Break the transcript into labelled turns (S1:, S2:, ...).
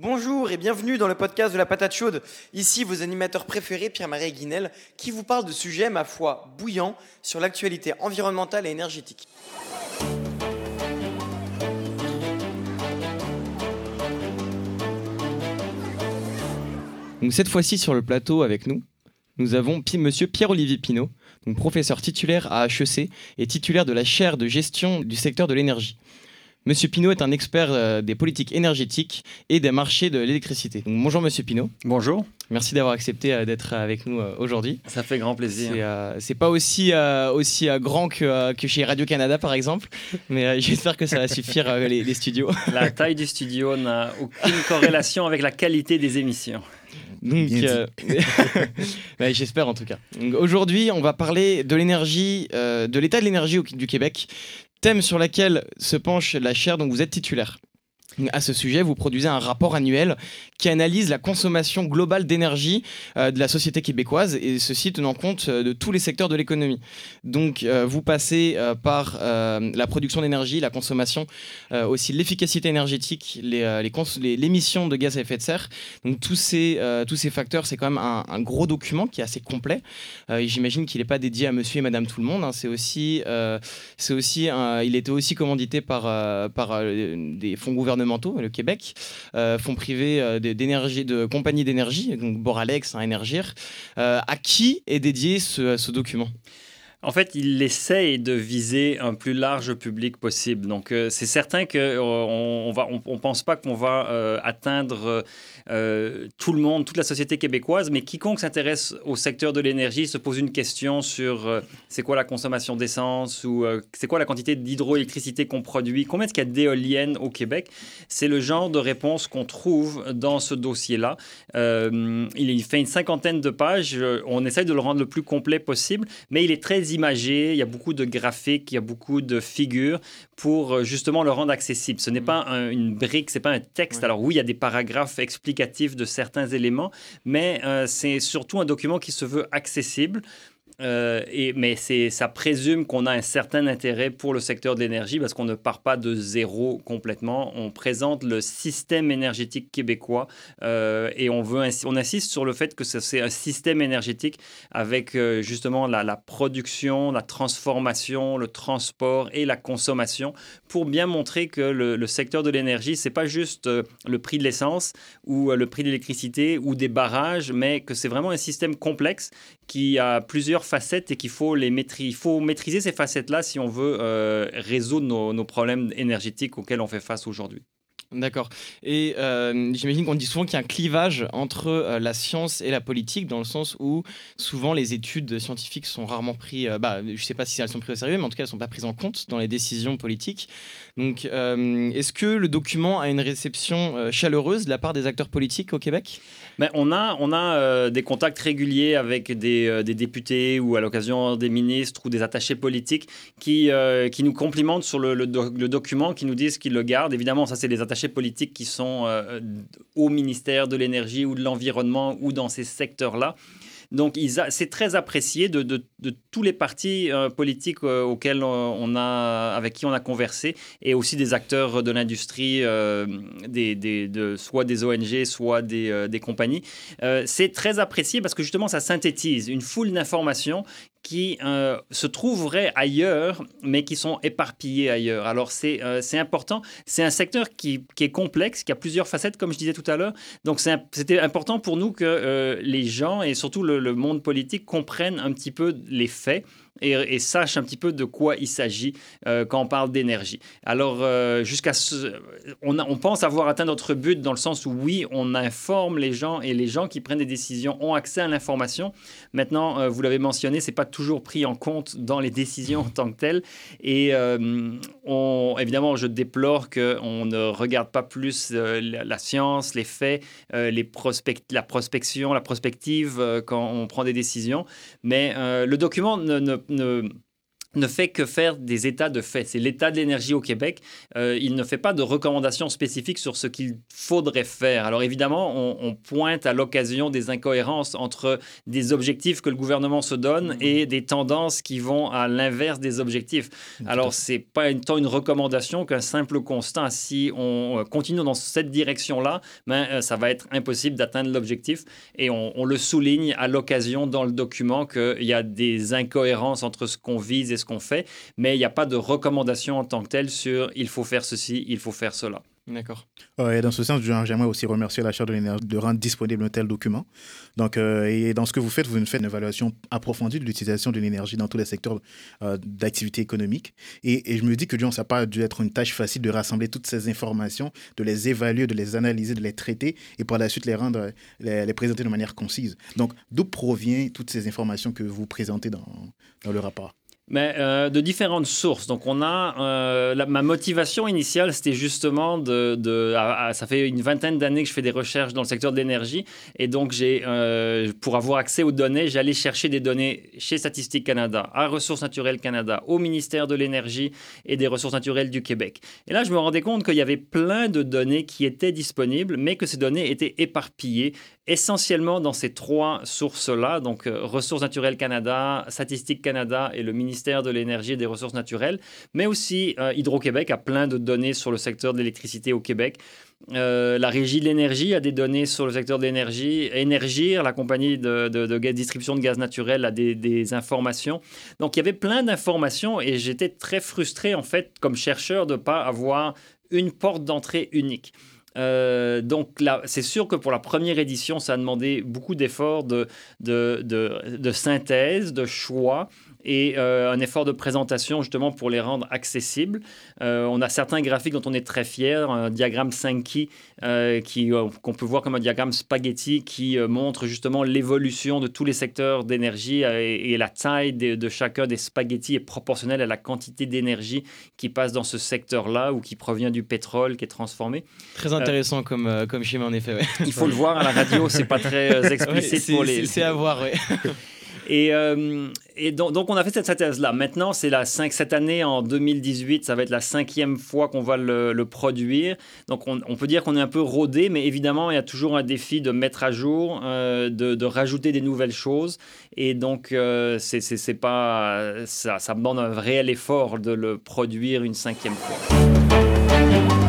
S1: Bonjour et bienvenue dans le podcast de la patate chaude. Ici vos animateurs préférés Pierre-Marie Guinel qui vous parlent de sujets, ma foi, bouillants sur l'actualité environnementale et énergétique.
S2: Donc cette fois-ci sur le plateau avec nous, nous avons Monsieur Pierre-Olivier Pinault, professeur titulaire à HEC et titulaire de la chaire de gestion du secteur de l'énergie. Monsieur Pinault est un expert euh, des politiques énergétiques et des marchés de l'électricité. Donc, bonjour Monsieur Pinault,
S3: Bonjour,
S2: merci d'avoir accepté euh, d'être avec nous euh, aujourd'hui.
S3: ça fait grand plaisir.
S2: C'est euh, c'est pas aussi, euh, aussi euh, grand que, euh, que chez Radio-Canada par exemple, mais euh, j'espère que ça va suffire euh, les, les studios.
S3: La taille du studio n'a aucune corrélation avec la qualité des émissions.
S2: Donc,
S4: Bien dit.
S2: euh, ouais, j'espère en tout cas. Donc, Aujourd'hui, on va parler de l'énergie, euh, de l'état de l'énergie au- du Québec, thème sur lequel se penche la chaire dont vous êtes titulaire. À ce sujet, vous produisez un rapport annuel qui analyse la consommation globale d'énergie euh, de la société québécoise et ceci tenant compte euh, de tous les secteurs de l'économie. Donc, euh, vous passez par la production d'énergie, la consommation, aussi l'efficacité énergétique, euh, les les- l'émission de gaz à effet de serre. Donc, tous ces, tous ces facteurs, c'est quand même un, gros document qui est assez complet. Et J'imagine qu'il n'est pas dédié à monsieur et madame tout le monde. hein. C'est aussi, c'est aussi il était aussi commandité par, par des fonds gouvernementaux, le Québec, euh, fonds privés euh, d'énergie, de compagnies d'énergie, donc Boralex, hein, Énergir. Euh, à qui est dédié ce document?
S3: En fait, il essaye de viser un plus large public possible. Donc, euh, c'est certain qu'on on va, on, on pense pas qu'on va euh, atteindre euh, tout le monde, toute la société québécoise, mais quiconque s'intéresse au secteur de l'énergie se pose une question sur euh, c'est quoi la consommation d'essence ou euh, c'est quoi la quantité d'hydroélectricité qu'on produit, combien est-ce qu'il y a d'éoliennes au Québec? C'est le genre de réponse qu'on trouve dans ce dossier-là. Euh, il fait une cinquantaine de pages. Euh, On essaye de le rendre le plus complet possible, mais il est très imagé. Il y a beaucoup de graphiques, il y a beaucoup de figures pour euh, justement le rendre accessible. Ce n'est pas un- une brique, c'est pas un texte. Alors oui, il y a des paragraphes explicatifs de certains éléments, mais euh, c'est surtout un document qui se veut accessible. Euh, et, mais ça présume qu'on a un certain intérêt pour le secteur de l'énergie parce qu'on ne part pas de zéro complètement. On présente le système énergétique québécois euh, et on, veut, on insiste sur le fait que ce- c'est un système énergétique avec euh, justement la, production, la transformation, le transport et la consommation pour bien montrer que le, secteur de l'énergie, c'est pas juste le prix de l'essence ou le prix de l'électricité ou des barrages, mais que c'est vraiment un système complexe qui a plusieurs facettes et qu'il faut les maîtriser. Il faut maîtriser ces facettes-là si on veut euh, résoudre nos, nos problèmes énergétiques auxquels on fait face aujourd'hui.
S2: D'accord. Et euh, j'imagine qu'on dit souvent qu'il y a un clivage entre euh, la science et la politique, dans le sens où souvent les études scientifiques sont rarement prises, euh, bah, je ne sais pas si elles sont prises au sérieux, mais en tout cas elles ne sont pas prises en compte dans les décisions politiques. Donc est-ce que le document a une réception chaleureuse de la part des acteurs politiques au Québec?
S3: Mais on a, des contacts réguliers avec des, députés ou à l'occasion des ministres ou des attachés politiques qui, nous complimentent sur le, le document, qui nous disent qu'ils le gardent. Évidemment, ça, c'est les attachés politiques qui sont euh, au ministère de l'énergie ou de l'environnement ou dans ces secteurs-là. Donc, c'est très apprécié de, tous les partis euh, politiques euh, auxquels on a, avec qui on a conversé et aussi des acteurs de l'industrie, euh, soit des ONG, soit des, euh, des compagnies. Euh, c'est très apprécié parce que justement, ça synthétise une foule d'informations qui euh, se trouveraient ailleurs, mais qui sont éparpillées ailleurs. Alors, c'est euh, important. C'est un secteur qui, qui est complexe, qui a plusieurs facettes, comme je disais tout à l'heure. Donc, c'était important pour nous que euh, les gens et surtout le monde politique comprennent un petit peu les faits et, sachent un petit peu de quoi il s'agit euh, quand on parle d'énergie. Alors, euh, jusqu'à on, on pense avoir atteint notre but dans le sens où, oui, on informe les gens et les gens qui prennent des décisions ont accès à l'information. Maintenant, euh, vous l'avez mentionné, c'est pas toujours pris en compte dans les décisions en tant que telles. Et évidemment, je déplore qu'on ne regarde pas plus la, science, les faits, les prospect- la prospection, la prospective quand on prend des décisions. Mais le document ne- ne- ne fait que faire des états de fait. C'est l'état de l'énergie au Québec. Euh, il ne fait pas de recommandations spécifiques sur ce qu'il faudrait faire. Alors évidemment, on, pointe à l'occasion des incohérences entre des objectifs que le gouvernement se donne mmh. et des tendances qui vont à l'inverse des objectifs. Alors c'est pas tant une recommandation qu'un simple constat. Si on euh, continue dans cette direction-là, ben, euh, ça va être impossible d'atteindre l'objectif. Et on, on le souligne à l'occasion dans le document qu'il y a des incohérences entre ce qu'on vise et ce qu'on fait, mais il n'y a pas de recommandation en tant que telle sur il faut faire ceci, il faut faire cela.
S2: D'accord.
S4: et dans ce sens, j'aimerais aussi remercier la Charte de l'énergie de rendre disponible un tel document. Donc, euh, et dans ce que vous faites, vous faites une évaluation approfondie de l'utilisation de l'énergie dans tous les secteurs euh, d'activité économique. Et, je me dis que ça n'a pas dû être une tâche facile de rassembler toutes ces informations, de les évaluer, de les analyser, de les traiter et par la suite les rendre, les, les présenter de manière concise. Donc, d'où proviennent toutes ces informations que vous présentez dans, dans le rapport?
S3: Mais euh, de différentes sources. Donc, on a euh, ma motivation initiale, c'était justement de, de ça fait une vingtaine d'années que je fais des recherches dans le secteur de l'énergie, et donc j'ai, euh, pour avoir accès aux données, j'allais chercher des données chez Statistique Canada, à Ressources naturelles Canada, au ministère de l'énergie et des Ressources naturelles du Québec. Et là, je me rendais compte qu'il y avait plein de données qui étaient disponibles, mais que ces données étaient éparpillées essentiellement dans ces trois sources-là, donc Ressources naturelles Canada, Statistique Canada et le ministère de l'Énergie et des Ressources naturelles, mais aussi euh, Hydro-Québec a plein de données sur le secteur de l'électricité au Québec. Euh, la Régie de l'énergie a des données sur le secteur de l'énergie. Énergir, la compagnie de, distribution de gaz naturel, a des, informations. Donc, il y avait plein d'informations et j'étais très frustré, en fait, comme chercheur, de ne pas avoir une porte d'entrée unique. Euh, donc là, c'est sûr que pour la première édition, ça a demandé beaucoup d'efforts de, de, de, synthèse, de choix et euh, un effort de présentation justement pour les rendre accessibles. Euh, on a certains graphiques dont on est très fier, un diagramme 5 qui qu'on peut voir comme un diagramme spaghetti qui montre justement l'évolution de tous les secteurs d'énergie et, la taille de, de, chacun des spaghettis est proportionnelle à la quantité d'énergie qui passe dans ce secteur-là ou qui provient du pétrole qui est transformé.
S2: Très intéressant comme, euh, comme schéma, en effet.
S3: Il faut le voir à la radio, c'est pas très euh, explicite pour les.
S2: C'est à voir, oui.
S3: Et, euh, donc, on a fait cette synthèse-là. Maintenant, c'est la 5, cette année, en 2018, ça va être la cinquième fois qu'on va le, produire. Donc, on, peut dire qu'on est un peu rodé, mais évidemment, il y a toujours un défi de mettre à jour, de, de, rajouter des nouvelles choses. Et donc, c'est pas, ça, ça demande un réel effort de le produire une cinquième fois.